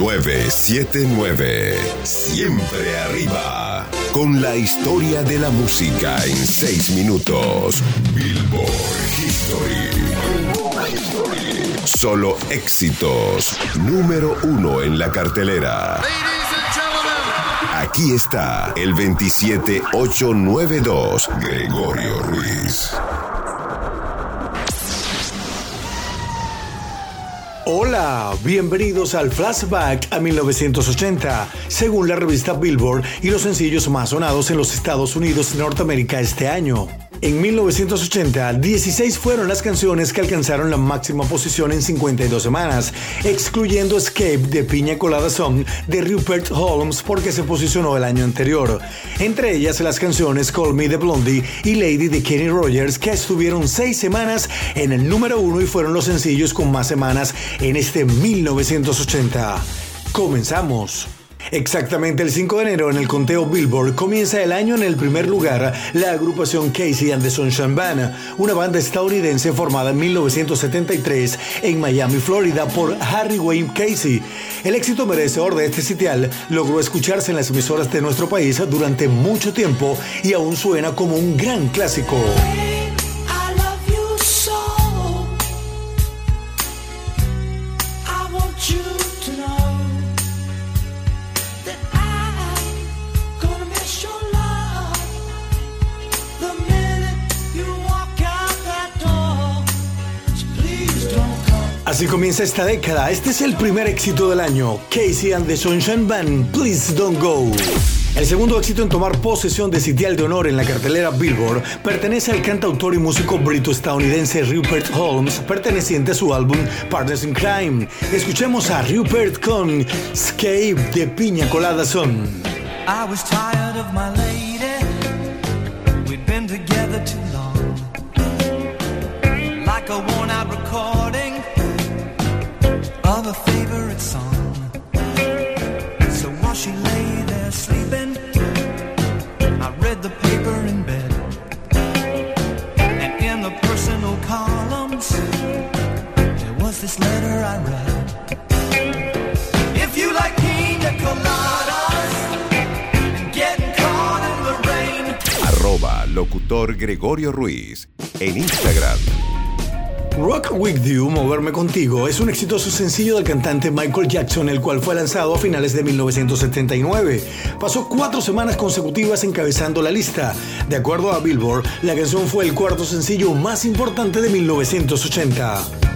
979. Siempre arriba. Con la historia de la música en seis minutos. Billboard History. Solo éxitos. Número uno en la cartelera. Aquí está el 27892, Gregorio Ruiz. Hola, bienvenidos al flashback a 1980, según la revista Billboard y los sencillos más sonados en los Estados Unidos y Norteamérica este año. En 1980, 16 fueron las canciones que alcanzaron la máxima posición en 52 semanas, excluyendo Escape de Piña Colada Song de Rupert Holmes porque se posicionó el año anterior. Entre ellas las canciones Call Me de Blondie y Lady de Kenny Rogers que estuvieron 6 semanas en el número 1 y fueron los sencillos con más semanas en este 1980. Comenzamos. Exactamente el 5 de enero en el conteo Billboard comienza el año en el primer lugar la agrupación Casey and the una banda estadounidense formada en 1973 en Miami, Florida por Harry Wayne Casey. El éxito merecedor de este sitial logró escucharse en las emisoras de nuestro país durante mucho tiempo y aún suena como un gran clásico. Así comienza esta década. Este es el primer éxito del año. Casey and the Sunshine Band, Please Don't Go. El segundo éxito en tomar posesión de sitial de honor en la cartelera Billboard pertenece al cantautor y músico brito-estadounidense Rupert Holmes, perteneciente a su álbum Partners in Crime. Escuchemos a Rupert con Escape de Piña Colada Son. I was tired of my lady. We've been together too long. Like a out recording. Of a favorite song. So while she lay there sleeping, I read the paper in bed. And in the personal columns, there was this letter I read. If you like pina coladas and getting caught in the rain. Arroba locutor Gregorio Ruiz en Instagram Rock With You, Moverme Contigo, es un exitoso sencillo del cantante Michael Jackson, el cual fue lanzado a finales de 1979. Pasó cuatro semanas consecutivas encabezando la lista. De acuerdo a Billboard, la canción fue el cuarto sencillo más importante de 1980.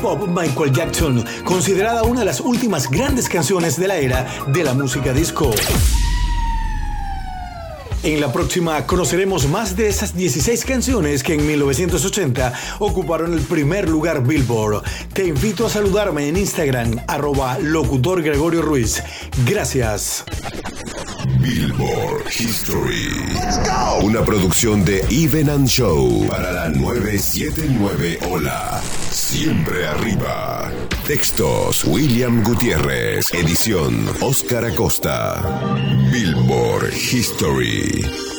Pop Michael Jackson, considerada una de las últimas grandes canciones de la era de la música disco. En la próxima conoceremos más de esas 16 canciones que en 1980 ocuparon el primer lugar Billboard. Te invito a saludarme en Instagram, arroba locutor Gregorio Ruiz. Gracias. Billboard History. Una producción de Even and Show para la 979 Hola. Siempre arriba. Textos William Gutiérrez. Edición Oscar Acosta. Billboard History.